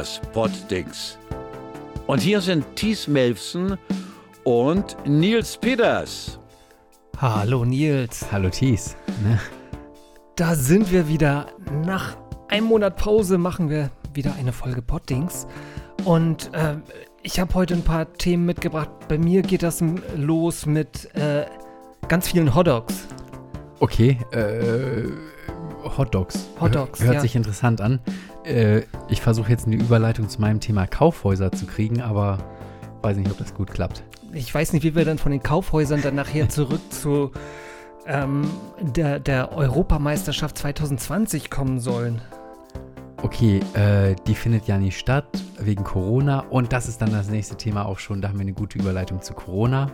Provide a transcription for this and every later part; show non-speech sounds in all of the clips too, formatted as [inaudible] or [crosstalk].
das Poddings. Und hier sind Thies Melfsen und Nils Peters. Hallo Nils. Hallo Thies. Ne? Da sind wir wieder. Nach einem Monat Pause machen wir wieder eine Folge Poddings. Und äh, ich habe heute ein paar Themen mitgebracht. Bei mir geht das los mit äh, ganz vielen Hotdogs. Okay, äh, Hotdogs. Hotdogs, Hört ja. sich interessant an. Äh, ich versuche jetzt eine Überleitung zu meinem Thema Kaufhäuser zu kriegen, aber weiß nicht, ob das gut klappt. Ich weiß nicht, wie wir dann von den Kaufhäusern dann nachher [laughs] zurück zu ähm, der, der Europameisterschaft 2020 kommen sollen. Okay, äh, die findet ja nicht statt wegen Corona und das ist dann das nächste Thema auch schon. Da haben wir eine gute Überleitung zu Corona.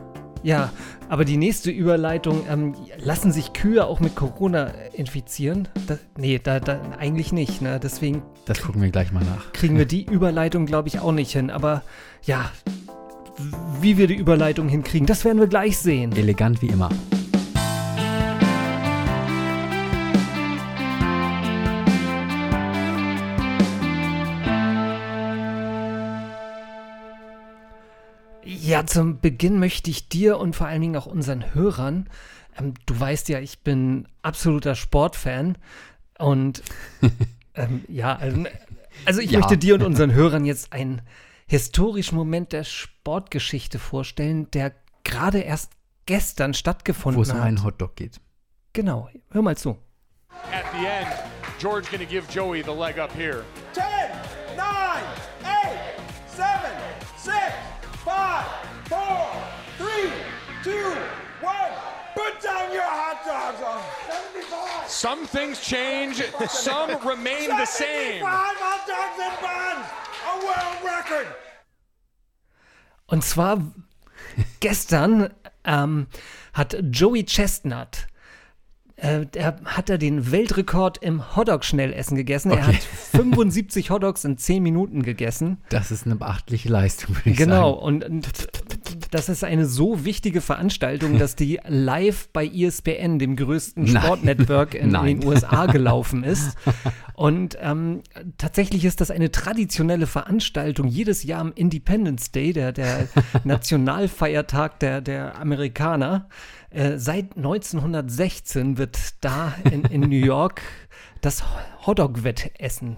Ja, aber die nächste Überleitung, ähm, lassen sich Kühe auch mit Corona infizieren? Das, nee, da, da eigentlich nicht, ne? Deswegen Das gucken wir gleich mal nach. kriegen wir die [laughs] Überleitung, glaube ich, auch nicht hin. Aber ja, wie wir die Überleitung hinkriegen, das werden wir gleich sehen. Elegant wie immer. Ja, zum Beginn möchte ich dir und vor allen Dingen auch unseren Hörern, ähm, du weißt ja, ich bin absoluter Sportfan und [laughs] ähm, ja, also, also ich Ja. möchte dir und unseren Hörern jetzt einen historischen Moment der Sportgeschichte vorstellen, der gerade erst gestern stattgefunden Wo es um hat. einen Hotdog geht. Genau, hör mal zu. At the end, George to give Joey the leg up here. 10, 9, 2, 1. Put down your hot dogs 75. Some things change, some remain the 75 same. hot dogs and buns. A world record. Und zwar gestern ähm, hat Joey Chestnut, äh, der hat er den Weltrekord im Hotdog-Schnellessen gegessen. Er Okay. [laughs] hat 75 Hotdogs in 10 Minuten gegessen. Das ist eine beachtliche Leistung, würde ich Genau, sagen. und, und das ist eine so wichtige Veranstaltung, [laughs] dass die live bei ESPN, dem größten. Sportnetwork in, Nein. in den USA, gelaufen ist. Und ähm, tatsächlich ist das eine traditionelle Veranstaltung jedes Jahr am Independence Day, der, der [laughs] Nationalfeiertag der, der Amerikaner. Äh, seit 1916 wird da in, in New York das Hotdog-Wettessen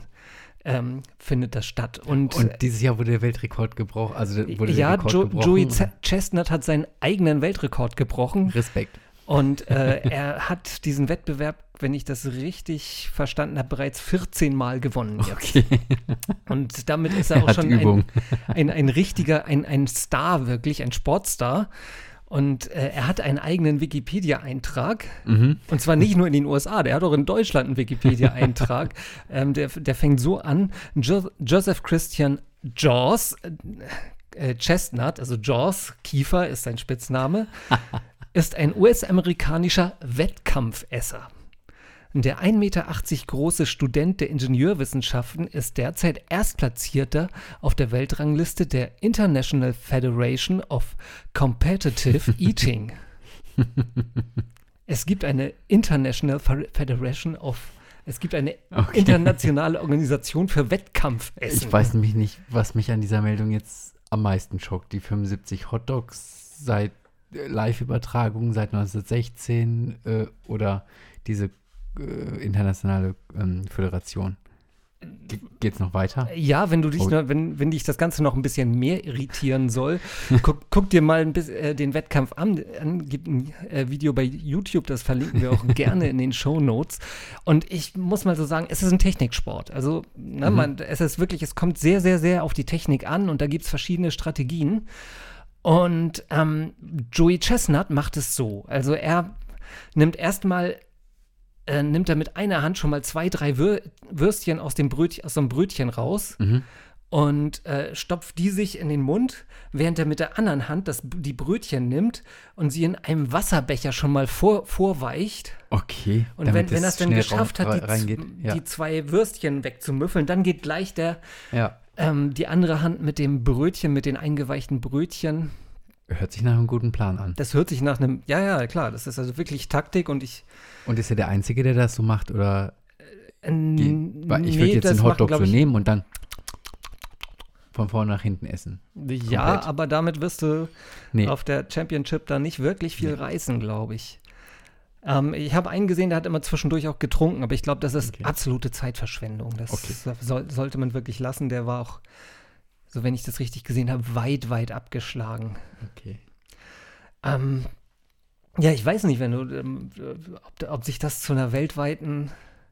ähm, findet das statt. Und, Und dieses Jahr wurde der Weltrekord gebrochen. Also wurde ja, der Rekord jo gebrochen. Joey Z Chestnut hat seinen eigenen Weltrekord gebrochen Respekt. und äh, [laughs] er hat diesen Wettbewerb, wenn ich das richtig verstanden habe, bereits 14 Mal gewonnen jetzt. Okay. [laughs] Und damit ist er Er auch schon ein, ein, ein richtiger, ein, ein Star wirklich, ein Sportstar. Und äh, er hat einen eigenen Wikipedia-Eintrag. Mhm. Und zwar nicht nur in den USA, der hat auch in Deutschland einen Wikipedia-Eintrag. [laughs] ähm, der, der fängt so an: jo Joseph Christian Jaws, äh, Chestnut, also Jaws, Kiefer ist sein Spitzname, [laughs] ist ein US-amerikanischer Wettkampfesser. Der 1,80 Meter große Student der Ingenieurwissenschaften ist derzeit Erstplatzierter auf der Weltrangliste der International Federation of Competitive [laughs] Eating. Es gibt eine International Fe- Federation of es gibt eine Okay. internationale Organisation für Wettkampfessen. Ich weiß nämlich nicht, was mich an dieser Meldung jetzt am meisten schockt. Die 75 Hotdogs seit äh, Live-Übertragung seit 1916 äh, oder diese äh, internationale ähm, Föderation. Ge geht's noch weiter? Ja, wenn du dich, Oh. noch, wenn, wenn dich das Ganze noch ein bisschen mehr irritieren soll, [laughs] guck, guck dir mal ein bisschen, äh, den Wettkampf an. an gibt ein äh, Video bei YouTube, das verlinken wir auch [laughs] gerne in den Show Notes. Und ich muss mal so sagen, es ist ein Techniksport. Also, ne, man, es ist wirklich, es kommt sehr, sehr, sehr auf die Technik an und da gibt es verschiedene Strategien. Und ähm, Joey Chestnut macht es so. Also er nimmt erstmal äh, nimmt er mit einer Hand schon mal zwei, drei Wür Würstchen aus dem Brötchen, aus so einem Brötchen raus und äh, stopft die sich in den Mund, während er mit der anderen Hand das, die Brötchen nimmt und sie in einem Wasserbecher schon mal vor, vorweicht. Okay. Und wenn, wenn er es dann geschafft hat, die, Ja. die zwei Würstchen wegzumüffeln, dann geht gleich der, ja. ähm, die andere Hand mit dem Brötchen, mit den eingeweichten Brötchen. Hört sich nach einem guten Plan an. Das hört sich nach einem, ja, ja, klar, das ist also wirklich Taktik und ich. Und ist er der Einzige, der das so macht? Oder Äh, weil ich nee, würde jetzt den Hotdog glaub so nehmen und dann. von vorne nach hinten essen. Ja, Komplett. aber damit wirst du Nee. auf der Championship da nicht wirklich viel reißen, glaube ich. Ähm, ich habe einen gesehen, der hat immer zwischendurch auch getrunken, aber ich glaube, das ist Okay. absolute Zeitverschwendung. Das Okay. soll, sollte man wirklich lassen. Der war auch, so wenn ich das richtig gesehen habe, weit, weit abgeschlagen. Okay. Ähm, ja, ich weiß nicht, wenn du, ähm, ob, ob sich das zu einer weltweiten,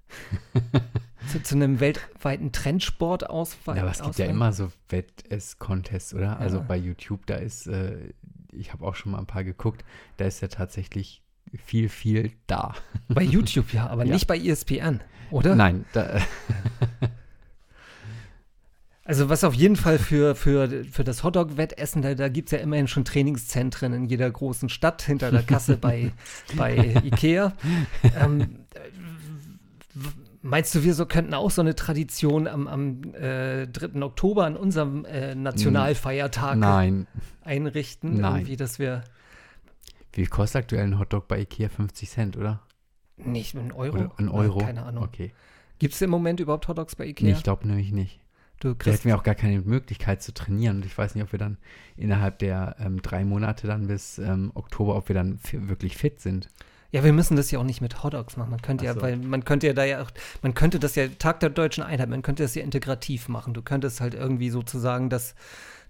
[laughs] zu, zu einem weltweiten Trendsport ausweitet. Ja, aber es gibt ja immer so Wettess-Contests, oder? Also Ja. bei YouTube, da ist, äh, ich habe auch schon mal ein paar geguckt, da ist ja tatsächlich viel, viel da. Bei YouTube ja, aber [laughs] Ja. nicht bei ESPN, oder? Nein, da, [laughs] Also was auf jeden Fall für, für, für das Hotdog-Wettessen, da, da gibt es ja immerhin schon Trainingszentren in jeder großen Stadt hinter der Kasse bei, [laughs] bei Ikea. Ähm, meinst du, wir so könnten auch so eine Tradition am, am äh, 3. Oktober an unserem äh, Nationalfeiertag nein. einrichten? Nein. Irgendwie, dass wir Wie kostet aktuell ein Hotdog bei Ikea? 50 Cent, oder? nicht einen Euro? Oder ein Euro? keine Ahnung. Okay. Gibt es im Moment überhaupt Hotdogs bei Ikea? Nee, ich glaube nämlich nicht. Du kriegst hätten wir auch gar keine Möglichkeit zu trainieren. Und ich weiß nicht, ob wir dann innerhalb der ähm, drei Monate dann bis ähm, Oktober, ob wir dann wirklich fit sind. Ja, wir müssen das ja auch nicht mit Hotdogs machen. Man könnte Ach ja, so. weil man könnte ja da ja auch, man könnte das ja Tag der deutschen Einheit, man könnte das ja integrativ machen. Du könntest halt irgendwie sozusagen das,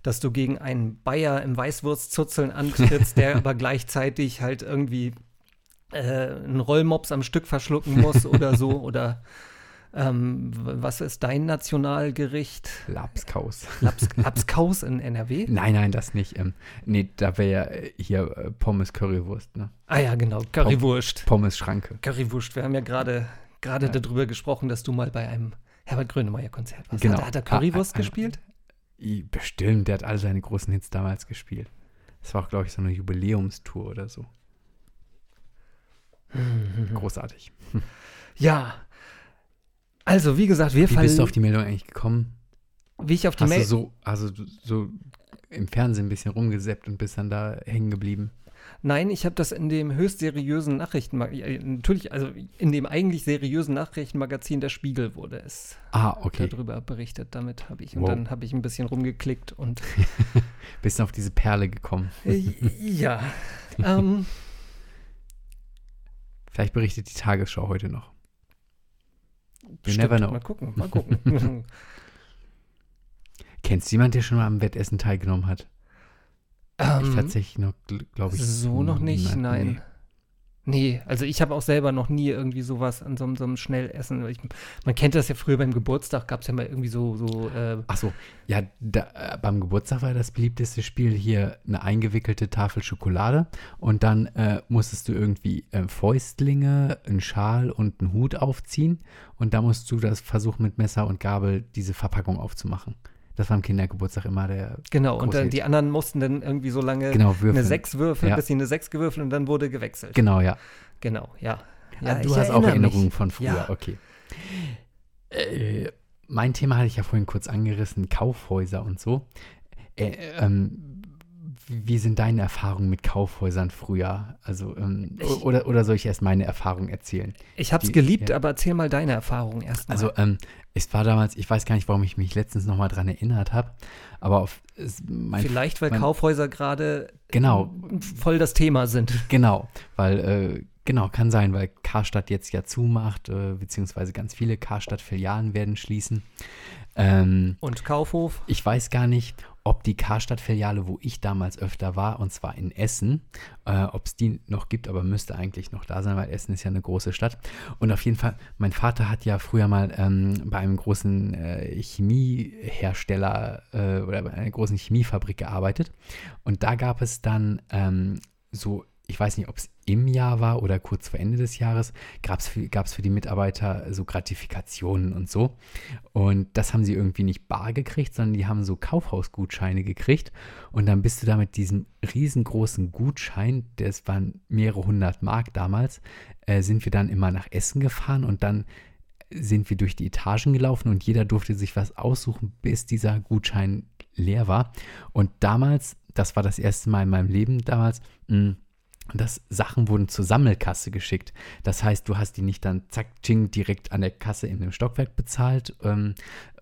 dass du gegen einen Bayer im Weißwurstzuzeln antrittst, der [laughs] aber gleichzeitig halt irgendwie äh, einen Rollmops am Stück verschlucken muss oder so [laughs] oder ähm, was ist dein Nationalgericht? Lapskaus. Laps, Lapskaus [laughs] in NRW? Nein, nein, das nicht. Ähm, nee, da wäre ja äh, hier äh, Pommes Currywurst, ne? Ah ja, genau, Currywurst. Pommes Schranke. Currywurst. Wir haben ja gerade gerade Ja. darüber gesprochen, dass du mal bei einem Herbert Grönemeyer Konzert warst. Genau. Hat, hat er Currywurst Ah, ah, ah. gespielt? Bestimmt, der hat all seine großen Hits damals gespielt. Das war auch, glaube ich, so eine Jubiläumstour oder so. Großartig. Ja. Also, wie gesagt, wir Wie bist du auf die Meldung eigentlich gekommen? wie ich auf die Hast du so, also so im Fernsehen ein bisschen rumgesäppt und bist dann da hängen geblieben? Nein, ich habe das in dem höchst seriösen Nachrichtenmagazin, natürlich, also in dem eigentlich seriösen Nachrichtenmagazin Der Spiegel wurde es Ah, okay. darüber berichtet. Damit habe ich, und Wow. dann habe ich ein bisschen rumgeklickt und [laughs] Bist dann auf diese Perle gekommen. äh, ja. [laughs] ähm, Vielleicht berichtet die Tagesschau heute noch. You stimmt. never know. Mal gucken, mal gucken. [laughs] Kennst du jemanden, der schon mal am Wettessen teilgenommen hat? ich Ähm, tatsächlich noch, glaube ich. So noch nicht, nein. Nee. Nee, also ich habe auch selber noch nie irgendwie sowas an so, einem- so einem Schnellessen. Ich, man kennt das ja früher beim Geburtstag, gab es ja mal irgendwie so, so äh, Ach so, ja, da, äh, beim Geburtstag war das beliebteste Spiel hier eine eingewickelte Tafel Schokolade und dann äh, musstest du irgendwie äh, Fäustlinge, einen Schal und einen Hut aufziehen und da musst du das versuchen mit Messer und Gabel diese Verpackung aufzumachen. Das war am Kindergeburtstag immer der genau. Und dann die anderen mussten dann irgendwie so lange genau eine Würfel. 6 würfeln, Ja. bis sie eine 6 gewürfelt und dann wurde gewechselt. Genau, ja. Genau, ja. Ah, du ich hast auch Erinnerungen mich. von früher, Ja. okay. Äh, mein Thema hatte ich ja vorhin kurz angerissen, Kaufhäuser und so. Äh, ähm, wie sind deine Erfahrungen mit Kaufhäusern früher? Also, ähm, Ich- oder, oder soll ich erst meine Erfahrungen erzählen? Ich habe es geliebt, ja. aber erzähl mal deine Erfahrungen erstmal. Also, ähm, es war damals, ich weiß gar nicht, warum ich mich letztens nochmal dran erinnert habe, aber auf es, mein, Vielleicht, weil mein- Kaufhäuser gerade Genau. voll das Thema sind. Genau, weil, äh, genau, kann sein, weil Karstadt jetzt ja zumacht, äh, beziehungsweise ganz viele Karstadt-Filialen werden schließen. Ähm, Und Kaufhof? ich weiß gar nicht, ob die Karstadt-Filiale, wo ich damals öfter war, und zwar in Essen, äh, ob es die noch gibt, aber müsste eigentlich noch da sein, weil Essen ist ja eine große Stadt. Und auf jeden Fall, mein Vater hat ja früher mal ähm, bei einem großen äh, Chemiehersteller äh, oder bei einer großen Chemiefabrik gearbeitet. Und da gab es dann ähm, so, ich weiß nicht, ob es im Jahr war oder kurz vor Ende des Jahres, gab es für, für die Mitarbeiter so Gratifikationen und so. Und das haben sie irgendwie nicht bar gekriegt, sondern die haben so Kaufhausgutscheine gekriegt. Und dann bist du da mit diesem riesengroßen Gutschein, das waren mehrere hundert Mark damals, äh, sind wir dann immer nach Essen gefahren und dann sind wir durch die Etagen gelaufen und jeder durfte sich was aussuchen, bis dieser Gutschein leer war. Und damals, das war das erste Mal in meinem Leben damals, mh, dass Sachen wurden zur Sammelkasse geschickt. Das heißt, du hast die nicht dann zack, ching, direkt an der Kasse in dem Stockwerk bezahlt ähm,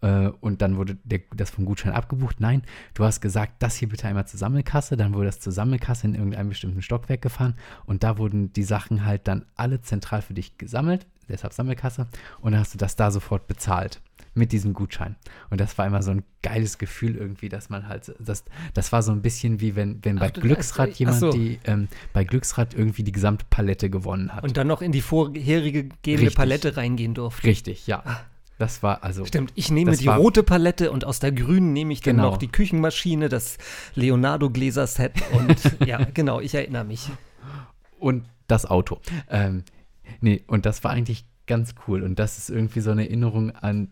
äh, und dann wurde der, das vom Gutschein abgebucht. Nein, du hast gesagt, das hier bitte einmal zur Sammelkasse, dann wurde das zur Sammelkasse in irgendeinem bestimmten Stockwerk gefahren und da wurden die Sachen halt dann alle zentral für dich gesammelt, deshalb Sammelkasse, und dann hast du das da sofort bezahlt mit diesem Gutschein. Und das war immer so ein geiles Gefühl irgendwie, dass man halt, das, das war so ein bisschen wie wenn, wenn bei Ach, Glücksrad ach jemand so. die, ähm, bei Glücksrad irgendwie die gesamte Palette gewonnen hat. Und dann noch in die vorherige gegebene Richtig. Palette reingehen durfte. Richtig, ja. Das war also. Stimmt, ich nehme die war- rote Palette und aus der grünen nehme ich dann Genau. noch die Küchenmaschine, das Leonardo-Gläser-Set [laughs] und ja, genau, ich erinnere mich. Und das Auto. Ähm, nee, und das war eigentlich ganz cool. Und das ist irgendwie so eine Erinnerung an,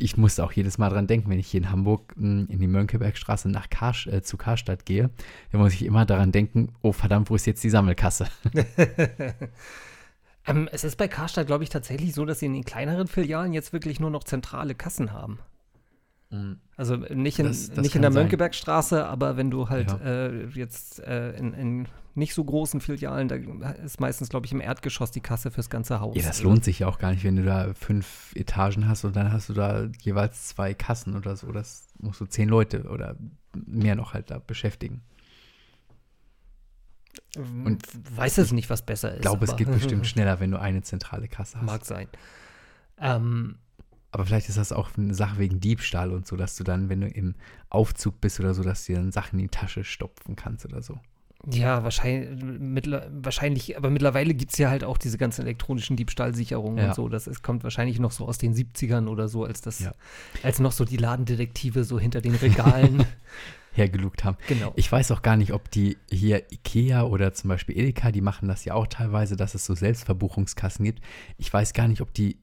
ich musste auch jedes Mal dran denken, wenn ich hier in Hamburg mh, in die Mönckebergstraße nach Kar, äh, zu Karstadt gehe, dann muss ich immer daran denken, oh verdammt, wo ist jetzt die Sammelkasse? [laughs] Ähm, es ist bei Karstadt, glaube ich, tatsächlich so, dass sie in den kleineren Filialen jetzt wirklich nur noch zentrale Kassen haben. Also nicht in, Das- das nicht in der sein. Mönckebergstraße, aber wenn du halt Ja. äh, jetzt äh, in, in nicht so großen Filialen, da ist meistens, glaube ich, im Erdgeschoss die Kasse fürs ganze Haus. Ja, das lohnt sich ja auch gar nicht, wenn du da fünf Etagen hast und dann hast du da jeweils zwei Kassen oder so. Das musst du zehn Leute oder mehr noch halt da beschäftigen. Und weiß es nicht, was besser ist. Ich glaube, es geht bestimmt [laughs] schneller, wenn du eine zentrale Kasse hast. Mag sein. Ähm, Aber vielleicht ist das auch eine Sache wegen Diebstahl und so, dass du dann, wenn du im Aufzug bist oder so, dass du dir dann Sachen in die Tasche stopfen kannst oder so. ja, wahrscheinlich, mittler, wahrscheinlich aber mittlerweile gibt es ja halt auch diese ganzen elektronischen Diebstahlsicherungen Ja. und so. Das ist, kommt wahrscheinlich noch so aus den 70ern oder so, als das, Ja. als noch so die Ladendetektive so hinter den Regalen. [laughs] hergelugt haben. genau. Ich weiß auch gar nicht, ob die hier Ikea oder zum Beispiel Edeka, die machen das ja auch teilweise, dass es so Selbstverbuchungskassen gibt. Ich weiß gar nicht, ob die,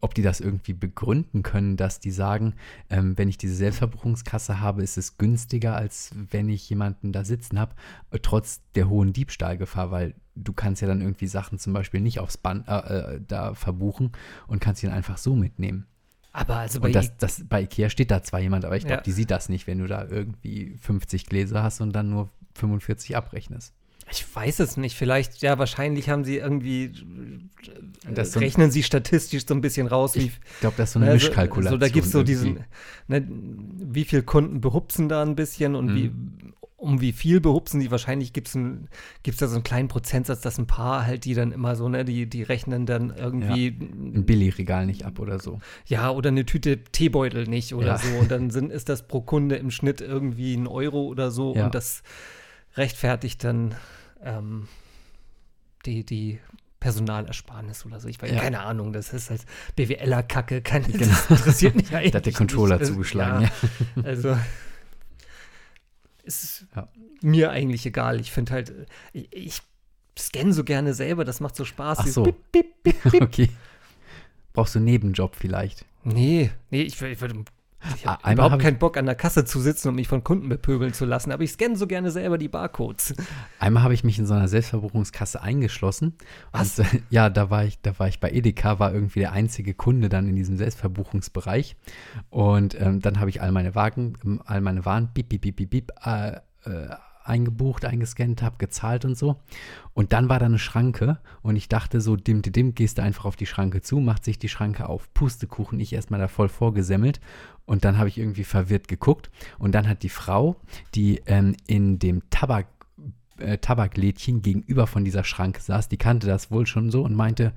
ob die das irgendwie begründen können, dass die sagen, ähm, wenn ich diese Selbstverbuchungskasse habe, ist es günstiger, als wenn ich jemanden da sitzen habe, äh, trotz der hohen Diebstahlgefahr, weil du kannst ja dann irgendwie Sachen zum Beispiel nicht aufs Band äh, äh, da verbuchen und kannst sie dann einfach so mitnehmen. aber also bei Und das, das, bei Ikea steht da zwar jemand, aber ich glaube, Ja. die sieht das nicht, wenn du da irgendwie 50 Gläser hast und dann nur 45 abrechnest. Ich weiß es nicht. Vielleicht, ja, wahrscheinlich haben sie irgendwie, äh, so rechnen sie statistisch so ein bisschen raus, wie, Ich glaube, das ist so eine Also, Mischkalkulation. So, da gibt es so diesen, ne, wie viel Kunden behupsen da ein bisschen und wie, Mhm. um wie viel behupsen die? Wahrscheinlich gibt es da so einen kleinen Prozentsatz, dass ein paar halt, die dann immer so, ne, die, die rechnen dann irgendwie, Ein Billigregal nicht ab oder so. ja, oder eine Tüte Teebeutel nicht oder Ja. so. Und dann sind, ist das pro Kunde im Schnitt irgendwie ein Euro oder so Ja. und das rechtfertigt dann ähm, die, die Personalersparnis oder so. Ich weiß, Ja. keine Ahnung, das ist halt BWLer-Kacke, keine, Genau. das interessiert mich eigentlich. [laughs] Da hat der Controller nicht. zugeschlagen. Ja, Ja. also ist Ja. mir eigentlich egal. Ich finde halt, ich, ich scanne so gerne selber, das macht so Spaß. Ach so. Bip, bip, bip, [laughs] bip. Okay. Brauchst du einen Nebenjob vielleicht? Nee, nee, ich, ich, will- ich habe überhaupt hab keinen Bock, an der Kasse zu sitzen und mich von Kunden bepöbeln zu lassen, aber ich scanne so gerne selber die Barcodes. Einmal habe ich mich in so einer Selbstverbuchungskasse eingeschlossen. Was? Und, [laughs] ja, da war ich, da war ich bei Edeka, war irgendwie der einzige Kunde dann in diesem Selbstverbuchungsbereich. Und ähm, dann habe ich all meine Wagen, all meine Waren, bip, bip, bip, bip, bip, äh, äh, eingebucht, eingescannt, habe gezahlt und so. Und dann war da eine Schranke und ich dachte so, dim, dim, dim, gehst du einfach auf die Schranke zu, macht sich die Schranke auf. Pustekuchen, ich erstmal da voll vorgesemmelt. Und dann habe ich irgendwie verwirrt geguckt. Und dann hat die Frau, die ähm, in dem Tabak äh, Tabaklädchen gegenüber von dieser Schranke saß, die kannte das wohl schon so und meinte,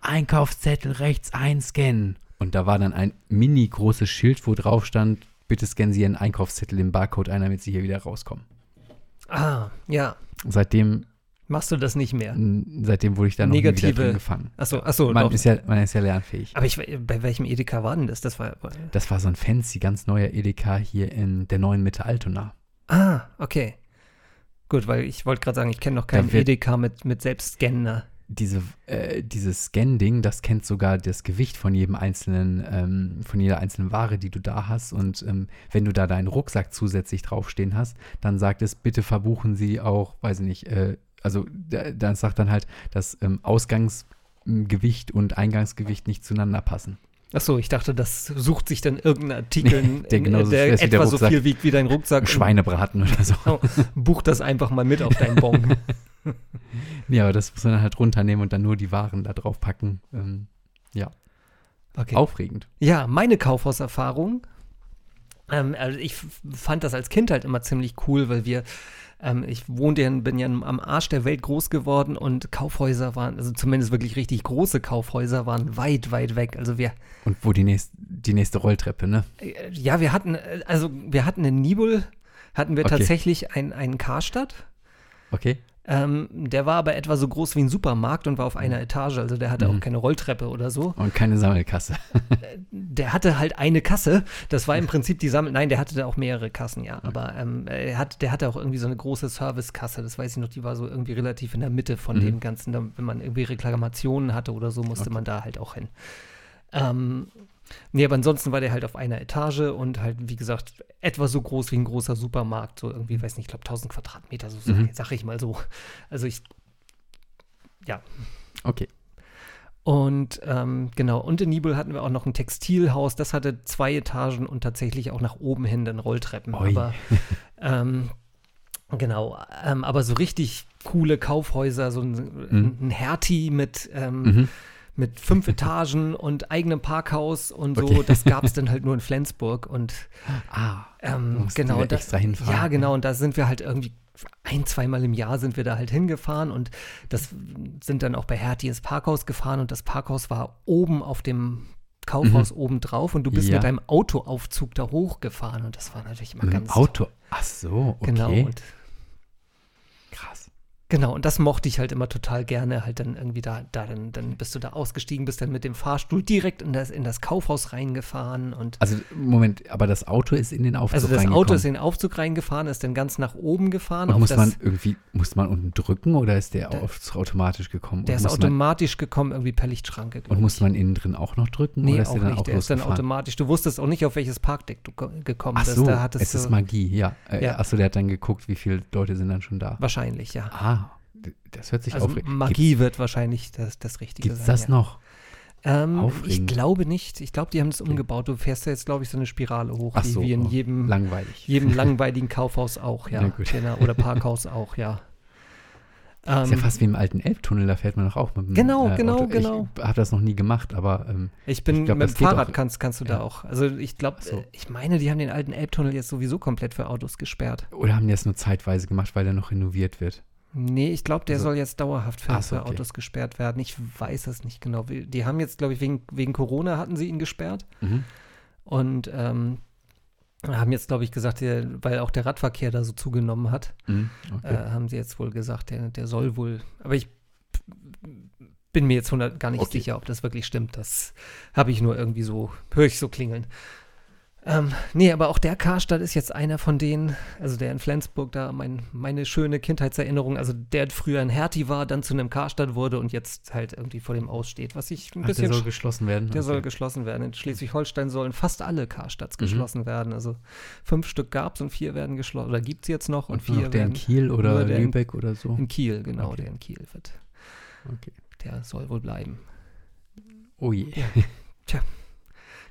Einkaufszettel rechts einscannen. Und da war dann ein mini großes Schild, wo drauf stand, bitte scannen Sie Ihren Einkaufszettel im Barcode ein, damit Sie hier wieder rauskommen. Ah, ja. Seitdem, Machst du das nicht mehr? seitdem wurde ich dann noch wieder Negative- drin gefangen. Achso, achso, Man doch. ist, ja, man ist ja lernfähig. aber ich, bei welchem Edeka war denn das? Das war. Das war so ein fancy, ganz neuer Edeka hier in der neuen Mitte Altona. Ah, okay. Gut, weil ich wollte gerade sagen, ich kenne noch keinen Edeka mit, mit Selbstscanner. Diese, äh, dieses Scan-Ding, das kennt sogar das Gewicht von jedem einzelnen, ähm, von jeder einzelnen Ware, die du da hast. Und ähm, wenn du da deinen Rucksack zusätzlich draufstehen hast, dann sagt es, bitte verbuchen Sie auch, weiß ich nicht, äh, also da- dann sagt dann halt, dass ähm, Ausgangsgewicht und Eingangsgewicht nicht zueinander passen. Achso, ich dachte, das sucht sich dann irgendein Artikel, der in- genauso der wie der etwa so viel wiegt wie dein Rucksack. Schweinebraten oder so. Oh, buch das einfach mal mit auf deinen Bon. [laughs] ja, aber das muss man dann halt runternehmen und dann nur die Waren da drauf packen. Ähm, ja, Okay. aufregend. Ja, meine Kaufhauserfahrung. Ähm, also ich fand das als Kind halt immer ziemlich cool, weil wir, ähm, ich wohnte ja, bin ja am Arsch der Welt groß geworden und Kaufhäuser waren, also zumindest wirklich richtig große Kaufhäuser waren weit, weit weg. Also wir, Und wo die, nächst, die nächste Rolltreppe, ne? äh, ja, wir hatten, äh, also wir hatten in Nibel, hatten wir Okay. tatsächlich ein, einen Karstadt. Okay. Ähm, der war aber etwa so groß wie ein Supermarkt und war auf einer Etage, also der hatte Mhm. auch keine Rolltreppe oder so. Und keine Sammelkasse. [laughs] Der hatte halt eine Kasse. Das war im Prinzip die Sammel. Nein, der hatte da auch mehrere Kassen, ja. Aber ähm, er hat, der hatte auch irgendwie so eine große Servicekasse. Das weiß ich noch. Die war so irgendwie relativ in der Mitte von Mhm. dem Ganzen. Wenn man irgendwie Reklamationen hatte oder so, musste man da halt auch hin. Ähm, nee, aber ansonsten war der halt auf einer Etage und halt, wie gesagt, etwa so groß wie ein großer Supermarkt. So irgendwie, weiß nicht, ich glaube 1000 Quadratmeter, so Mhm. sag ich mal so. Also ich, ja, Okay. und ähm, genau, und in Nibel hatten wir auch noch ein Textilhaus, das hatte zwei Etagen und tatsächlich auch nach oben hin dann Rolltreppen. Ui. Aber [laughs] ähm, genau, ähm, aber so richtig coole Kaufhäuser, so ein, ein Hertie mit, ähm, Mhm. Mit fünf [laughs] Etagen und eigenem Parkhaus und so, Okay. das gab es dann halt [laughs] nur in Flensburg und Ah. ähm, mussten genau, da-. Ja, genau, und da sind wir halt irgendwie ein, zweimal im Jahr sind wir da halt hingefahren und das sind dann auch bei Hertie ins Parkhaus gefahren und das Parkhaus war oben auf dem Kaufhaus oben drauf und du bist Mhm. Ja. mit deinem Autoaufzug da hochgefahren und das war natürlich immer Mit ganz Auto. Ach so, okay. Genau, und. Genau, und das mochte ich halt immer total gerne, halt dann irgendwie da, da dann, dann bist du da ausgestiegen, bist dann mit dem Fahrstuhl direkt in das, in das Kaufhaus reingefahren und Also, Moment, aber das Auto ist in den Aufzug also das. Auto ist in den Aufzug reingefahren, ist dann ganz nach oben gefahren. Und muss das, man irgendwie, muss man unten drücken oder ist der Der- automatisch gekommen? der ist muss man, automatisch gekommen, irgendwie per Lichtschranke. Und muss man innen drin auch noch drücken? Nee, oder ist auch der dann nicht. auch Der ist dann automatisch. Du wusstest auch nicht, auf welches Parkdeck du ko- gekommen Ach bist. so, Da hattest es ist Magie, ja. Äh, Ja. Achso, der hat dann geguckt, wie viele Leute sind dann schon da. wahrscheinlich, ja. Ah, das hört sich Also aufregend. Magie wird wahrscheinlich das, das Richtige Gibt es sein. das ja. noch? Ähm, ich Aufregend. glaube nicht. Ich glaube, die haben es umgebaut. Du fährst ja jetzt, glaube ich, so eine Spirale hoch, Ach wie, so, wie in oh, jedem, Langweilig. jedem [laughs] langweiligen Kaufhaus auch, ja. Genau. Oder Parkhaus [laughs] auch, ja. ist ja Ähm, fast wie im alten Elbtunnel, da fährt man doch auch mit dem Genau, äh, genau, Auto. genau. Ich habe das noch nie gemacht, aber ähm, ich bin ich glaub, mit das dem Fahrrad auch. kannst, kannst du da Ja. auch. Also ich glaube, so. äh, ich meine, die haben den alten Elbtunnel jetzt sowieso komplett für Autos gesperrt. oder haben die das nur zeitweise gemacht, weil der noch renoviert wird? Nee, ich glaube, der Also- soll jetzt dauerhaft für, so, okay. Autos gesperrt werden. Ich weiß es nicht genau. Die haben jetzt, glaube ich, wegen, wegen Corona hatten sie ihn gesperrt. Mhm. Und ähm, haben jetzt, glaube ich, gesagt, der, weil auch der Radverkehr da so zugenommen hat, Mhm. Okay. äh, haben sie jetzt wohl gesagt, der, der soll wohl. Aber ich bin mir jetzt 100 gar nicht Okay. sicher, ob das wirklich stimmt. Das habe ich nur irgendwie so, höre ich so klingeln. Ähm, nee, aber auch der Karstadt ist jetzt einer von denen, also der in Flensburg da, mein, meine schöne Kindheitserinnerung, also der früher ein Hertie war, dann zu einem Karstadt wurde und jetzt halt irgendwie vor dem aussteht, was ich ein Ach, bisschen der soll sch- geschlossen werden? der soll Okay. geschlossen werden. In Schleswig-Holstein sollen fast alle Karstadts Mhm. geschlossen werden. Also fünf Stück gab es und vier werden geschlossen. Oder gibt es jetzt noch und, Und vier noch der in werden Kiel oder in- Lübeck oder so? in Kiel, genau, Okay. der in Kiel wird. Okay. Der soll wohl bleiben. Oh je.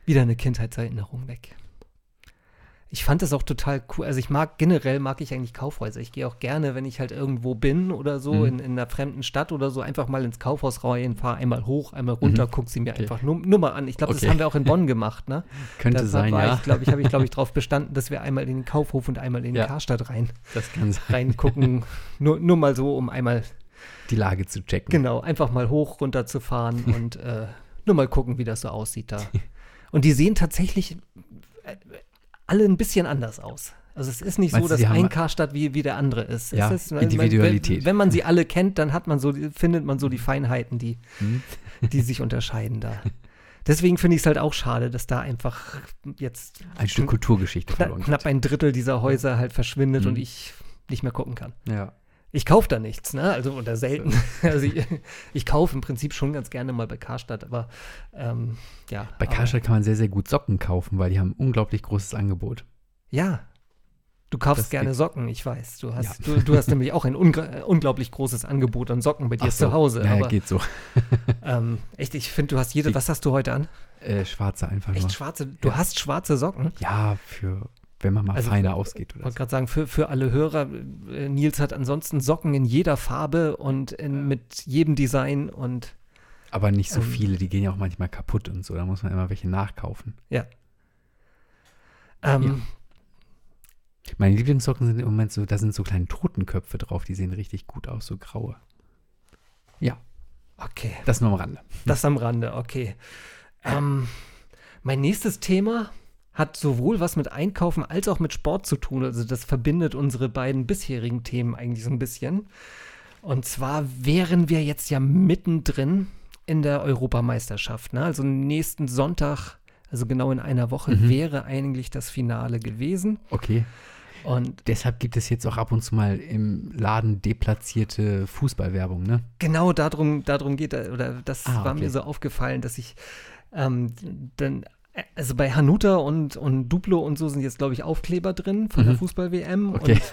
Wieder eine Kindheitserinnerung weg. Ich fand das auch total cool. Also ich mag, generell mag ich eigentlich Kaufhäuser. Ich gehe auch gerne, wenn ich halt irgendwo bin oder so, Mhm. in, in einer fremden Stadt oder so, einfach mal ins Kaufhaus rein, fahre einmal hoch, einmal runter, Mhm. guck sie mir Okay. einfach nur, nur mal an. Ich glaube, das Okay. haben wir auch in Bonn [laughs] gemacht, ne? Könnte da sein, war ja. ich, glaube ich, habe ich, glaube ich, [laughs] darauf bestanden, dass wir einmal in den Kaufhof und einmal in die Ja. Karstadt rein, das kann sein. reingucken. [laughs] nur, nur mal so, um einmal, Die Lage zu checken. genau, einfach mal hoch, runter zu fahren und äh, nur mal gucken, wie das so aussieht da. Und die sehen tatsächlich äh, alle ein bisschen anders aus. Also es ist nicht Meinst so, dass ein Karstadt wie, wie der andere ist. Ja, es ist Individualität. Wenn, wenn man sie alle kennt, dann hat man so, findet man so die Feinheiten, die, Hm? die sich unterscheiden da. Deswegen finde ich es halt auch schade, dass da einfach jetzt Ein Stück Kulturgeschichte knapp, knapp ein Drittel dieser Häuser halt verschwindet Mhm. und ich nicht mehr gucken kann. Ja. Ich kaufe da nichts, ne? Also oder selten. [laughs] Also ich, ich kaufe im Prinzip schon ganz gerne mal bei Karstadt, aber ähm, ja. Bei aber, Karstadt kann man sehr, sehr gut Socken kaufen, weil die haben ein unglaublich großes Angebot. Ja. Du kaufst Das gerne Socken, ich weiß. Du hast, Ja. du, du hast nämlich auch ein äh, unglaublich großes Angebot an Socken bei dir so. zu Hause. Ja, aber geht so. [laughs] ähm, echt, ich finde, du hast jede. Die- Was hast du heute an? Äh, schwarze einfach Echt nur. schwarze. Du Ja. hast schwarze Socken? Ja, für wenn man mal Also, feiner äh, ausgeht Ich wollte so. gerade sagen, für, für alle Hörer, äh, Nils hat ansonsten Socken in jeder Farbe und in, mit jedem Design und Aber nicht so ähm, viele, die gehen ja auch manchmal kaputt und so. Da muss man immer welche nachkaufen. ähm, Meine Lieblingssocken sind im Moment so, da sind so kleine Totenköpfe drauf, die sehen richtig gut aus, so graue. Ja, okay. das nur am Rande. Das am Rande, okay. Ähm, mein nächstes Thema hat sowohl was mit Einkaufen als auch mit Sport zu tun. Also das verbindet unsere beiden bisherigen Themen eigentlich so ein bisschen. Und zwar wären wir jetzt ja mittendrin in der Europameisterschaft. Ne? Also nächsten Sonntag, also genau in einer Woche, Mhm. wäre eigentlich das Finale gewesen. Okay. Und Deshalb gibt es jetzt auch ab und zu mal im Laden deplatzierte Fußballwerbung, ne? genau darum, darum geht, er- oder das Ah, war okay. mir so aufgefallen, dass ich ähm, dann, also bei Hanuta und, und Duplo und so sind jetzt, glaube ich, Aufkleber drin von der Mhm. Fußball-WM. Okay. [laughs]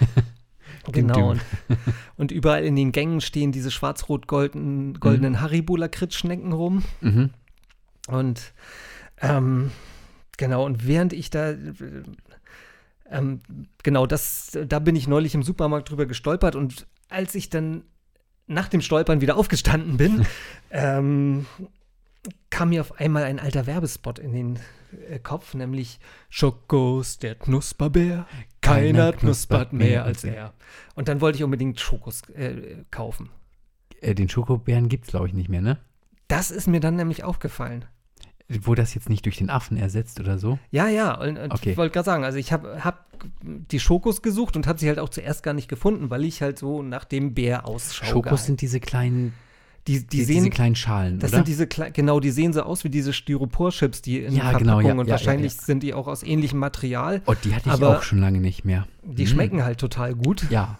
Und, genau. Und, [laughs] und überall in den Gängen stehen diese schwarz-rot-goldenen goldenen Haribo-Lakritz-Schnecken rum. Mhm. Und ähm, genau, und während ich da, äh, ähm, genau, das, da bin ich neulich im Supermarkt drüber gestolpert und als ich dann nach dem Stolpern wieder aufgestanden bin, [laughs] ähm, kam mir auf einmal ein alter Werbespot in den äh, Kopf, nämlich Schokos, der Knusperbär, keiner knuspert mehr als er. Und dann wollte ich unbedingt Schokos äh, kaufen. Äh, den Schokobären gibt es, glaube ich, nicht mehr, ne? Das ist mir dann nämlich aufgefallen. Wo das jetzt nicht durch den Affen ersetzt oder so. Ja, ja, und, und Okay. ich wollte gerade sagen, also ich habe hab die Schokos gesucht und habe sie halt auch zuerst gar nicht gefunden, weil ich halt so nach dem Bär ausschaue. Schokos sind diese kleinen, die, die, die, sehen, diese kleinen Schalen, das oder? sind diese, genau, die sehen so aus wie diese Styropor-Chips, die in Ja, Verpackung genau, ja, und ja, wahrscheinlich ja. sind die auch aus ähnlichem Material. oh, die hatte ich aber- auch schon lange nicht mehr. Die Mm. schmecken halt total gut. Ja.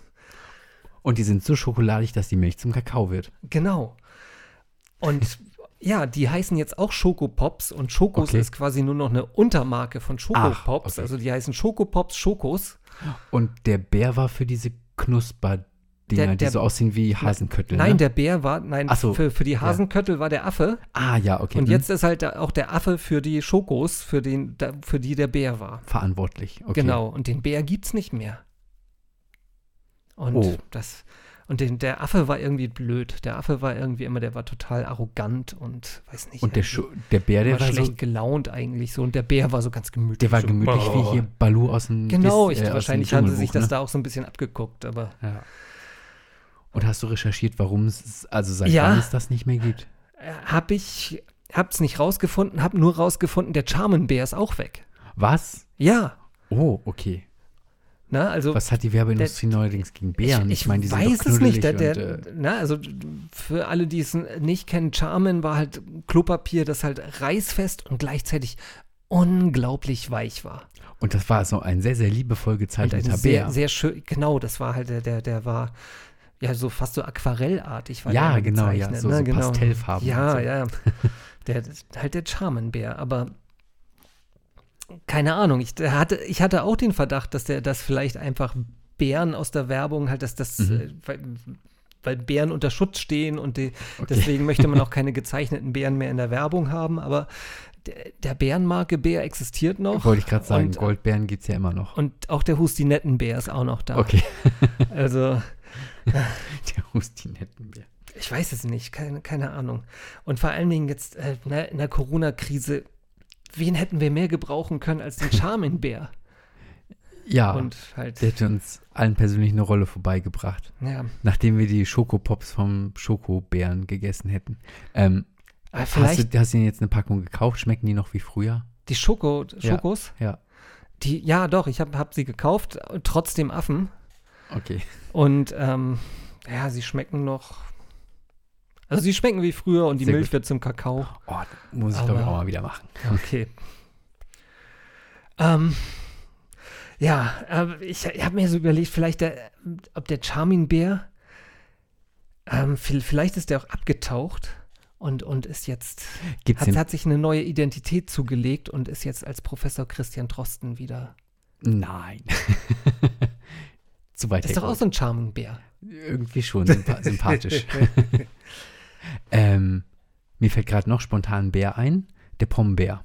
Und die sind so schokoladig, dass die Milch zum Kakao wird. Genau. Und [laughs] ja, die heißen jetzt auch Schokopops und Schokos Okay. ist quasi nur noch eine Untermarke von Schokopops. okay. Also die heißen Schokopops Schokos. Und der Bär war für diese Knusperdinger, Der- die der- so aussehen wie Hasenköttel. Nein, ne? der Bär war, nein, so, für, für die Hasenköttel war der Affe. Ah, ja, okay. Und hm. jetzt ist halt auch der Affe für die Schokos, für, den, für die der Bär war. verantwortlich. Okay. Genau. Und den Bär gibt's nicht mehr. Und Oh. das. Und den, der Affe war irgendwie blöd. Der Affe war irgendwie immer, der war total arrogant und weiß nicht. Und der, der Bär, der war war schlecht so, gelaunt eigentlich so. Und der Bär war so ganz gemütlich. der war so, gemütlich oh. wie hier Balu aus dem Genau, Dis- ich, äh, wahrscheinlich haben sie sich Dschungelbuch, das ne? da auch so ein bisschen abgeguckt, aber Ja. Und hast du recherchiert, warum es, also seit Ja. wann es das nicht mehr gibt? äh, habe ich, hab's nicht rausgefunden, hab nur rausgefunden, der Charmenbär ist auch weg. Was? Ja, Oh, okay. na, also Was hat die Werbeindustrie neuerdings gegen Bären? Ich, ich, meine, die sind weiß doch es nicht. Der, der, und, äh, na, also für alle, die es nicht kennen, Charmin war halt Klopapier, das halt reißfest und gleichzeitig unglaublich weich war. und das war so ein sehr, sehr liebevoll gezeichneter ein sehr, Bär. sehr schön, genau, das war halt der, der, der war ja so fast so aquarellartig. War Ja, genau, ja, so- ne? so genau. Pastellfarben Ja, so. ja. Der, halt der Charmenbär, aber keine Ahnung, ich hatte, ich hatte auch den Verdacht, dass der, dass vielleicht einfach Bären aus der Werbung halt, dass das, Mhm. äh, weil, weil Bären unter Schutz stehen und die, Okay. deswegen möchte man [laughs] auch keine gezeichneten Bären mehr in der Werbung haben, aber der, der Bärenmarke Bär existiert noch. Wollte ich gerade sagen, und, Goldbären gibt es ja immer noch. und auch der Hustinettenbär ist auch noch da. Okay, Also, [laughs] der Hustinettenbär. ich weiß es nicht, keine, keine Ahnung. Und vor allen Dingen jetzt äh, ne, in der Corona-Krise, wen hätten wir mehr gebrauchen können als den Charmin-Bär? Ja, Und halt, der hätte uns allen persönlich eine Rolle vorbeigebracht, ja. nachdem wir die Schokopops vom Schokobären gegessen hätten. Ähm, Aber hast, du, hast du jetzt eine Packung gekauft? Schmecken die noch wie früher? die Schoko, Schokos, Ja, die, ja doch, ich habe hab sie gekauft, trotzdem Affen. Okay. Und ähm, ja, sie schmecken noch. Also sie schmecken wie früher und die Sehr Milch gut. wird zum Kakao. Oh, muss ich glaube ich auch mal wieder machen. [laughs] Okay. ähm, ja, aber ich, ich habe mir so überlegt, vielleicht der, ob der Charmin-Bär, ähm, vi- vielleicht ist der auch abgetaucht und, und ist jetzt, Gibt's hat, hat sich eine neue Identität zugelegt und ist jetzt als Professor Christian Drosten wieder. Nein. [laughs] Zu weit Ist doch auch so ein Charmin-Bär. Irgendwie schon sympa [laughs] sympathisch. [laughs] ähm, mir fällt gerade noch spontan ein Bär ein. Der Pombeer.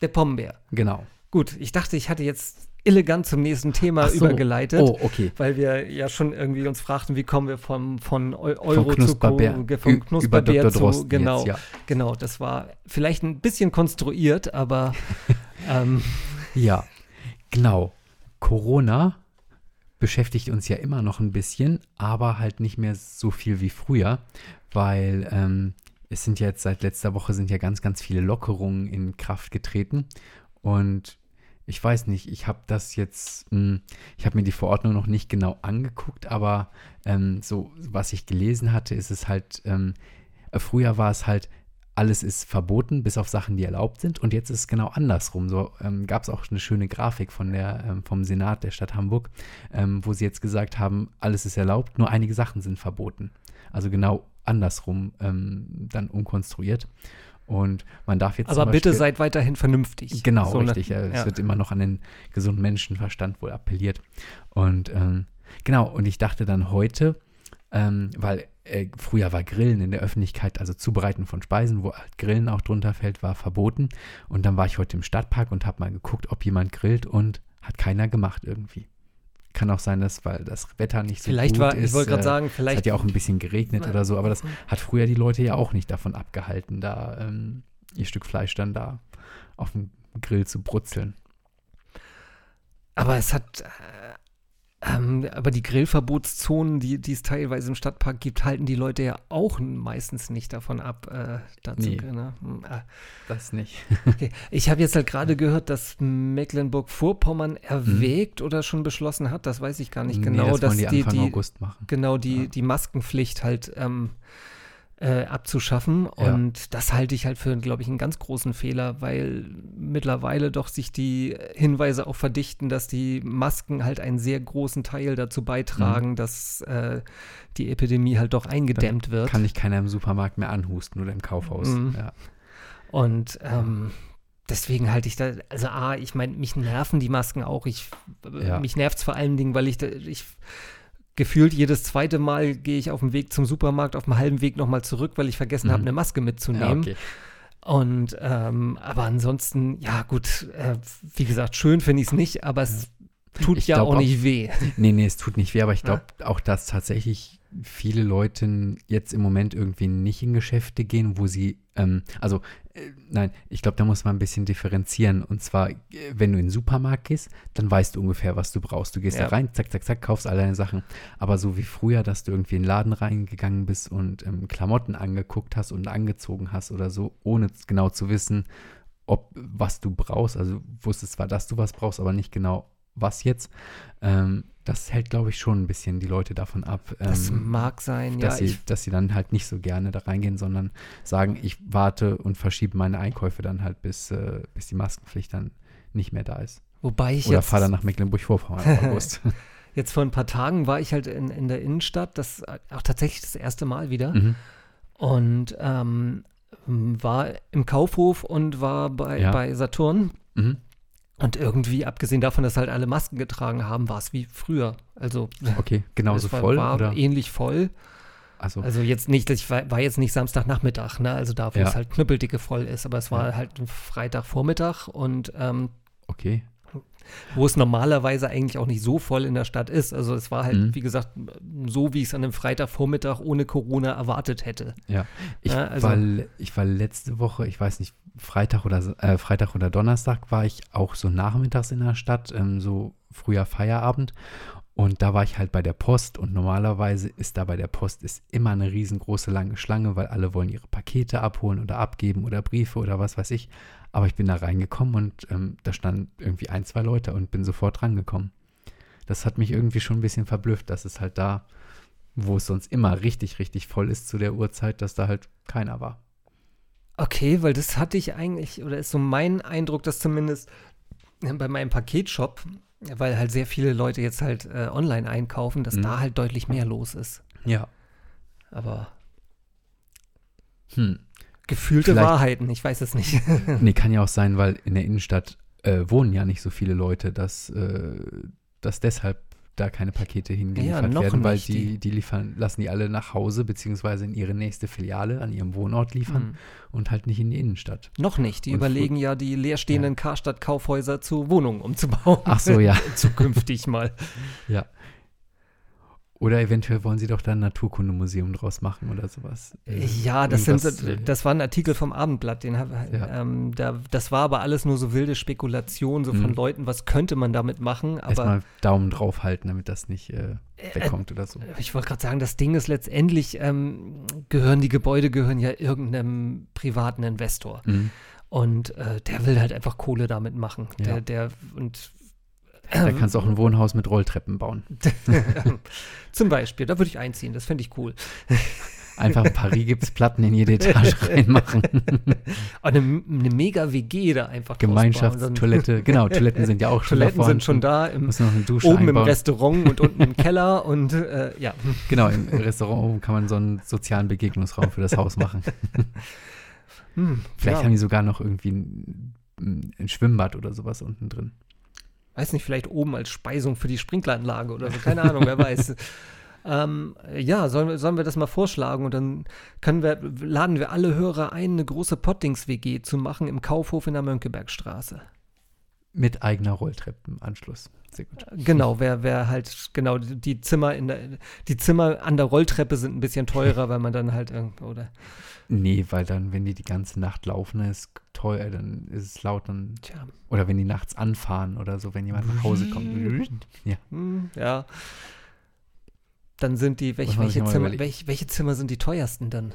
Der Pombeer. Genau. Gut, ich dachte, ich hatte jetzt elegant zum nächsten Thema so. übergeleitet. Oh, okay. Weil wir ja schon irgendwie uns fragten, wie kommen wir vom, von Eu- Euro zu vom Knusperbär zu Drosten genau, jetzt, ja. genau. Das war vielleicht ein bisschen konstruiert, aber [laughs] ähm, Ja, genau. Corona beschäftigt uns ja immer noch ein bisschen, aber halt nicht mehr so viel wie früher, weil ähm, es sind ja jetzt seit letzter Woche sind ja ganz, ganz viele Lockerungen in Kraft getreten. Und ich weiß nicht, ich habe das jetzt, mh, ich habe mir die Verordnung noch nicht genau angeguckt, aber ähm, so, was ich gelesen hatte, ist es halt, ähm, äh, früher war es halt, alles ist verboten, bis auf Sachen, die erlaubt sind. Und jetzt ist es genau andersrum. So ähm, gab es auch eine schöne Grafik von der, ähm, vom Senat der Stadt Hamburg, ähm, wo sie jetzt gesagt haben, alles ist erlaubt, nur einige Sachen sind verboten. Also genau andersrum ähm, dann umkonstruiert. Und man darf jetzt. aber bitte Beispiel- seid weiterhin vernünftig. Genau, So eine- richtig. ja, Es wird immer noch an den gesunden Menschenverstand wohl appelliert. Und ähm, genau, und ich dachte dann heute, ähm, weil äh, früher war Grillen in der Öffentlichkeit, also Zubereiten von Speisen, wo halt Grillen auch drunter fällt, war verboten. Und dann war ich heute im Stadtpark und habe mal geguckt, ob jemand grillt und hat keiner gemacht irgendwie. Kann auch sein, dass, weil das Wetter nicht so Vielleicht gut war, ist. ich wollte gerade äh, sagen, es vielleicht hat ja auch ein bisschen geregnet oder so, aber das hat früher die Leute ja auch nicht davon abgehalten, da ähm, ihr Stück Fleisch dann da auf dem Grill zu brutzeln. Aber es hat, äh, ähm, aber die Grillverbotszonen, die, die es teilweise im Stadtpark gibt, halten die Leute ja auch meistens nicht davon ab, äh, da zu Nee. Ne? Hm, äh, Das nicht. okay. Ich habe jetzt halt gerade gehört, dass Mecklenburg-Vorpommern erwägt oder schon beschlossen hat, das weiß ich gar nicht Nee, genau, das dass die die, die, August machen. genau die, Ja. die Maskenpflicht halt ähm, äh, abzuschaffen. Ja. Und das halte ich halt für, glaube ich, einen ganz großen Fehler, weil mittlerweile doch sich die Hinweise auch verdichten, dass die Masken halt einen sehr großen Teil dazu beitragen, Mhm. dass äh, die Epidemie halt doch eingedämmt wird. Kann nicht keiner im Supermarkt mehr anhusten oder im Kaufhaus. Mhm. Ja. Und ähm, deswegen halte ich da, also A, ich meine, mich nerven die Masken auch. Ich, Ja. Mich nervt es vor allen Dingen, weil ich, da, ich gefühlt jedes zweite Mal gehe ich auf dem Weg zum Supermarkt auf dem halben Weg nochmal zurück, weil ich vergessen Mhm. habe, eine Maske ja, mitzunehmen. okay. Und ähm, aber ansonsten, ja gut, äh, wie gesagt, schön finde ich es nicht, aber es tut Ich ja auch nicht weh. Nee, nee, es tut nicht weh, aber ich Ja. glaube auch, dass tatsächlich viele Leute jetzt im Moment irgendwie nicht in Geschäfte gehen, wo sie, ähm, also äh, nein, ich glaube, da muss man ein bisschen differenzieren. Und zwar, äh, wenn du in den Supermarkt gehst, dann weißt du ungefähr, was du brauchst. Du gehst Ja. da rein, zack, zack, zack, kaufst all deine Sachen. Aber so wie früher, dass du irgendwie in den Laden reingegangen bist und ähm, Klamotten angeguckt hast und angezogen hast oder so, ohne genau zu wissen, ob was du brauchst. Also wusstest zwar, dass du was brauchst, aber nicht genau was jetzt. Ähm, das hält, glaube ich, schon ein bisschen die Leute davon ab. Das ähm, mag sein, ja. dass, sie, Ich, dass sie dann halt nicht so gerne da reingehen, sondern sagen, ich warte und verschiebe meine Einkäufe dann halt, bis, äh, bis die Maskenpflicht dann nicht mehr da ist. wobei ich Oder jetzt, fahre dann nach Mecklenburg-Vorpommern im [laughs] August. jetzt vor ein paar Tagen war ich halt in, in der Innenstadt, das auch tatsächlich das erste Mal wieder. mhm. Und ähm, war im Kaufhof und war bei, Ja. bei Saturn. Mhm. Und irgendwie, abgesehen davon, dass halt alle Masken getragen haben, war es wie früher. Also Okay, genauso es war, voll? war oder? ähnlich voll. Also, Also jetzt nicht, ich war, war jetzt nicht Samstagnachmittag, ne? Also da, wo Ja. es halt knüppeldicke voll ist, aber es war Ja. halt ein Freitagvormittag und ähm, okay. wo es normalerweise eigentlich auch nicht so voll in der Stadt ist. Also es war halt, Mhm. wie gesagt, so wie ich es an einem Freitagvormittag ohne Corona erwartet hätte. Ja, ich, Ja, also- war, ich war letzte Woche, ich weiß nicht, Freitag oder, äh, Freitag oder Donnerstag war ich auch so nachmittags in der Stadt, ähm, so früher Feierabend. Und da war ich halt bei der Post und normalerweise ist da bei der Post ist immer eine riesengroße lange Schlange, weil alle wollen ihre Pakete abholen oder abgeben oder Briefe oder was weiß ich. Aber ich bin da reingekommen und ähm, da standen irgendwie ein, zwei Leute und bin sofort rangekommen. Das hat mich irgendwie schon ein bisschen verblüfft, dass es halt da, wo es sonst immer richtig, richtig voll ist zu der Uhrzeit, dass da halt keiner war. Okay, weil das hatte ich eigentlich, oder ist so mein Eindruck, dass zumindest bei meinem Paketshop, weil halt sehr viele Leute jetzt halt äh, online einkaufen, dass Mhm. da halt deutlich mehr los ist. Ja. Aber Hm. gefühlte Vielleicht- Wahrheiten, ich weiß es nicht. [laughs] Nee, kann ja auch sein, weil in der Innenstadt äh, wohnen ja nicht so viele Leute, dass, äh, dass deshalb da keine Pakete hingeliefert Ja, werden, weil die, die liefern, lassen die alle nach Hause beziehungsweise in ihre nächste Filiale an ihrem Wohnort liefern Hm. und halt nicht in die Innenstadt. Noch nicht. Die Und überlegen ja, die leerstehenden Karstadt-Kaufhäuser zu Wohnungen umzubauen. Ach so, ja. [laughs] Zukünftig mal. Ja. Oder eventuell wollen sie doch da ein Naturkundemuseum draus machen oder sowas. Äh, Ja, das, sind, äh, das war ein Artikel vom Abendblatt. Den hab, Ja. ähm, da, das war aber alles nur so wilde Spekulation so von Mhm. Leuten, was könnte man damit machen. Aber Erstmal Daumen drauf halten, damit das nicht äh, wegkommt oder so. ich wollte gerade sagen, das Ding ist letztendlich, ähm, gehören die Gebäude gehören ja irgendeinem privaten Investor. Mhm. Und äh, der will halt einfach Kohle damit machen. Ja. Der, der, und Da kannst du auch ein Wohnhaus mit Rolltreppen bauen. [laughs] zum Beispiel, da würde ich einziehen, das fände ich cool. Einfach ein paar Rigipsplatten in jede Etage [laughs] reinmachen. Eine, eine mega WG da einfach. Gemeinschaftstoilette. Genau, Toiletten sind ja auch schon Toiletten da sind schon da, im, oben im einbauen. Restaurant und unten im Keller und äh, ja. Genau, im Restaurant oben kann man so einen sozialen Begegnungsraum für das Haus machen. Hm, Vielleicht ja. haben die sogar noch irgendwie ein, ein Schwimmbad oder sowas unten drin. Weiß nicht, vielleicht oben als Speisung für die Sprinkleranlage oder so, keine Ahnung, wer weiß. [laughs] Ähm, ja, sollen wir, sollen wir das mal vorschlagen und dann können wir, laden wir alle Hörer ein, eine große Pottings-WG zu machen im Kaufhof in der Mönckebergstraße. Mit eigener Rolltreppenanschluss. Sehr gut. Genau, wer, wer halt, genau, die Zimmer in der, die Zimmer an der Rolltreppe sind ein bisschen teurer, weil man dann halt irgendwo, oder, Nee, weil dann, wenn die die ganze Nacht laufen, ist teuer, dann ist es laut. Dann, tja, oder wenn die nachts anfahren oder so, wenn jemand nach Hause kommt. Ja, hm, ja. Dann sind die, welch, welche, Zimmer, welch, welche Zimmer sind die teuersten dann?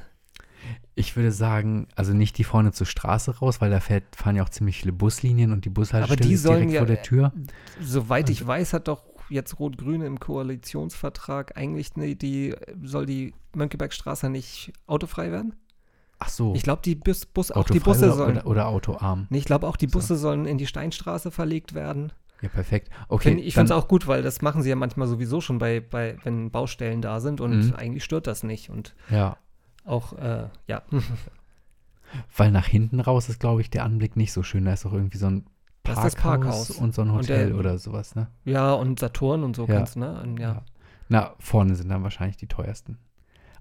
Ich würde sagen, also nicht die vorne zur Straße raus, weil da fährt, fahren ja auch ziemlich viele Buslinien und die Bushaltestelle die ist direkt ja- vor der Tür. Soweit ich weiß, hat doch jetzt Rot-Grün im Koalitionsvertrag eigentlich ne, die, soll die Mönckebergstraße nicht autofrei werden? Ach so, Ich glaube, die, Bus, Bus, auch die Busse oder, sollen. oder, oder autoarm. Nee, ich glaube auch die So. Busse sollen in die Steinstraße verlegt werden. Ja, perfekt. Okay, Find, ich finde es auch gut, weil das machen sie ja manchmal sowieso schon bei, bei wenn Baustellen da sind und Mhm. eigentlich stört das nicht. Und Ja, auch, äh, ja. [laughs] weil nach hinten raus ist, glaube ich, der Anblick nicht so schön. Da ist doch irgendwie so ein Das Parkhaus, das Parkhaus. und so ein Hotel der- oder sowas, ne? ja, und Saturn und so Ja. kannst, ne? Und, ja. Na, vorne sind dann wahrscheinlich die teuersten.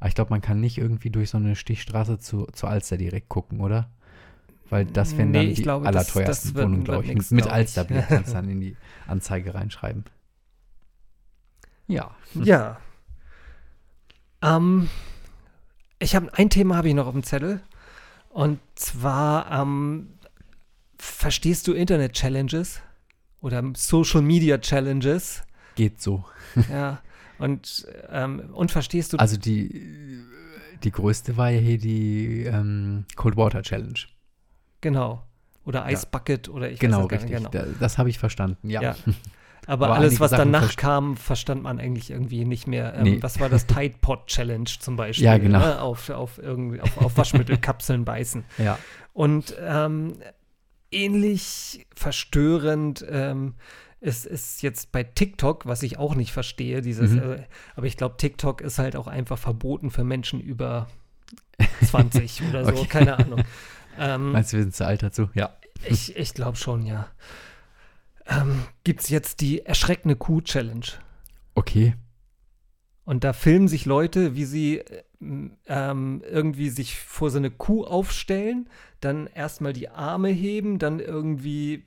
Aber ich glaube, man kann nicht irgendwie durch so eine Stichstraße zu, zur Alster direkt gucken, oder? Weil das wären Nee, dann die glaube, das- allerteuersten das wird- Wohnungen, glaube ich. nix, mit glaub ich. Alsterbier [laughs] kannst du dann in die Anzeige reinschreiben. Ja. Ja. Ähm, ich habe ein Thema habe ich noch auf dem Zettel. Und zwar, ähm, verstehst du Internet-Challenges oder Social Media Challenges? Geht so. [laughs] ja. Und, ähm, und verstehst du Also die, die größte war ja hier die ähm, Cold Water Challenge. genau. Oder Ice Bucket oder ich Genau, weiß gar richtig. genau. Da, das habe ich verstanden, ja. Ja. [laughs] Aber, Aber alles, was Sachen danach kam, verstand man eigentlich irgendwie nicht mehr. Ähm, Nee. Was war das [laughs] Tide Pod Challenge zum Beispiel? Ja, genau. Ne? Auf, auf, irgendwie, auf, auf Waschmittelkapseln [laughs] beißen. ja. Und ähm, ähnlich verstörend ähm, ist, ist jetzt bei TikTok, was ich auch nicht verstehe, dieses, Mhm. äh, aber ich glaube, TikTok ist halt auch einfach verboten für Menschen über 20 [laughs] oder so, Okay. keine Ahnung. Ähm, Meinst du, wir sind zu alt dazu? Ja. ich ich glaube schon, ja. Ähm, Gibt es jetzt die erschreckende Kuh-Challenge? Okay. Und da filmen sich Leute, wie sie äh, ähm, irgendwie sich vor so eine Kuh aufstellen, dann erstmal die Arme heben, dann irgendwie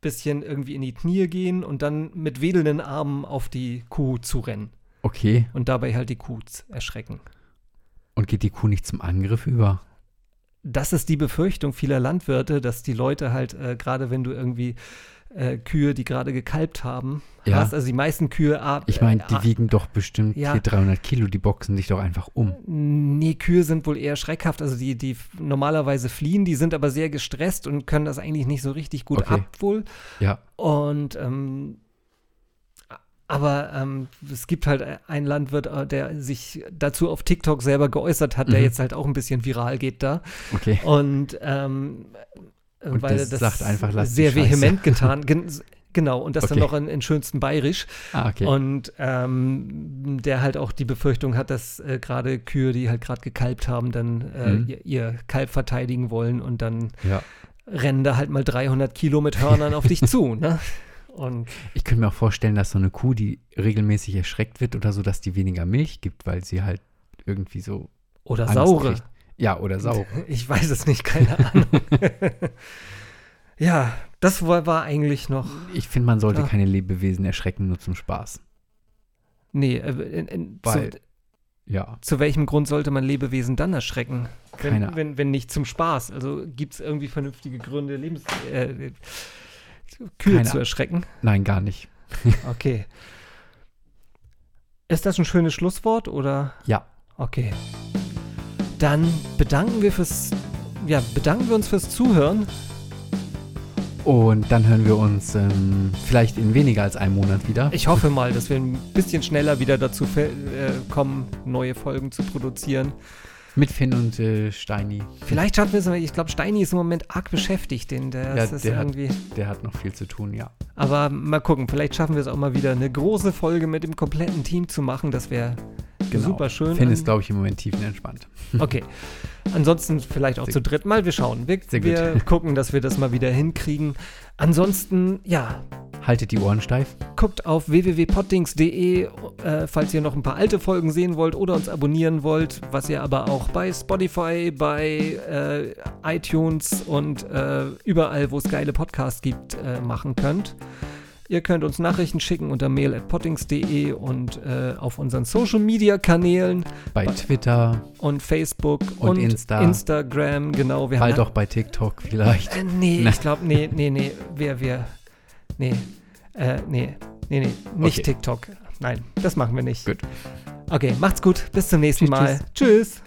bisschen irgendwie in die Knie gehen und dann mit wedelnden Armen auf die Kuh zu rennen Okay. und dabei halt die Kuh erschrecken. Und geht die Kuh nicht zum Angriff über? Das ist die Befürchtung vieler Landwirte, dass die Leute halt, äh, gerade wenn du irgendwie äh, Kühe, die gerade gekalbt haben, Ja. hast, also die meisten Kühe ab. Ich meine, äh, die wiegen doch bestimmt ja. hier 300 Kilo, die boxen dich doch einfach um. Nee, Kühe sind wohl eher schreckhaft. Also die, die normalerweise fliehen, die sind aber sehr gestresst und können das eigentlich nicht so richtig gut Okay. ab wohl. Ja. Und ähm, aber ähm, es gibt halt einen Landwirt, äh, der sich dazu auf TikTok selber geäußert hat, der Mhm. jetzt halt auch ein bisschen viral geht da. Okay. Und, ähm, äh, Und weil er das sagt einfach, sehr vehement [laughs] getan. Gen genau, und das dann Okay. noch in, in schönstem Bayerisch. Ah, okay. Und ähm, der halt auch die Befürchtung hat, dass äh, gerade Kühe, die halt gerade gekalbt haben, dann äh, Mhm. ihr, ihr Kalb verteidigen wollen und dann ja. rennen da halt mal 300 Kilo mit Hörnern auf dich zu. Ne? Und Ich könnte mir auch vorstellen, dass so eine Kuh, die regelmäßig erschreckt wird oder so, dass die weniger Milch gibt, weil sie halt irgendwie so oder Angst saure. kriegt. Ja, oder saure. [laughs] Ich weiß es nicht, keine Ahnung. [laughs] ja, das war, war eigentlich noch. Ich finde, man sollte Ja. keine Lebewesen erschrecken, nur zum Spaß. Nee, äh, in, in, Weil- zu, Ja. zu welchem Grund sollte man Lebewesen dann erschrecken? Keine Wenn, wenn, wenn nicht zum Spaß. Also gibt es irgendwie vernünftige Gründe, Lebens äh, Kühe Keine zu erschrecken? Nein, gar nicht. [laughs] Okay. Ist das ein schönes Schlusswort oder? Ja. Okay. Dann bedanken wir fürs, ja, bedanken wir uns fürs Zuhören. Und dann hören wir uns ähm, vielleicht in weniger als einem Monat wieder. Ich hoffe mal, dass wir ein bisschen schneller wieder dazu äh, kommen, neue Folgen zu produzieren. Mit Finn und äh, Steini. Vielleicht schaffen wir es, aber ich glaube, Steini ist im Moment arg beschäftigt, den der, Ja, ist der hat- irgendwie. Der hat noch viel zu tun, ja. Aber mal gucken, vielleicht schaffen wir es auch mal wieder, eine große Folge mit dem kompletten Team zu machen. Das wäre Genau. super schön. Finn ist, glaube ich, im Moment tiefenentspannt. Okay. Ansonsten vielleicht auch Sehr zu dritt mal. Wir schauen. Wir, Sehr gut. wir gucken, dass wir das mal wieder hinkriegen. Ansonsten, ja, Haltet die Ohren steif. guckt auf www.poddings.de, äh, falls ihr noch ein paar alte Folgen sehen wollt oder uns abonnieren wollt, was ihr aber auch bei Spotify, bei äh, iTunes und äh, überall, wo es geile Podcasts gibt, äh, machen könnt. Ihr könnt uns Nachrichten schicken unter mail.poddings.de und äh, auf unseren Social Media Kanälen Bei Bei- Twitter, und Facebook Und und, Insta. Instagram, genau. Wir bald auch bei TikTok vielleicht. Äh, nee, Na. ich glaube, nee, nee, nee. Wir, wir. Nee. Äh, nee. Nee, nee. Nicht Okay. TikTok. Nein, das machen wir nicht. Gut. Okay, macht's gut. Bis zum nächsten Tschüss, Mal. tschüss.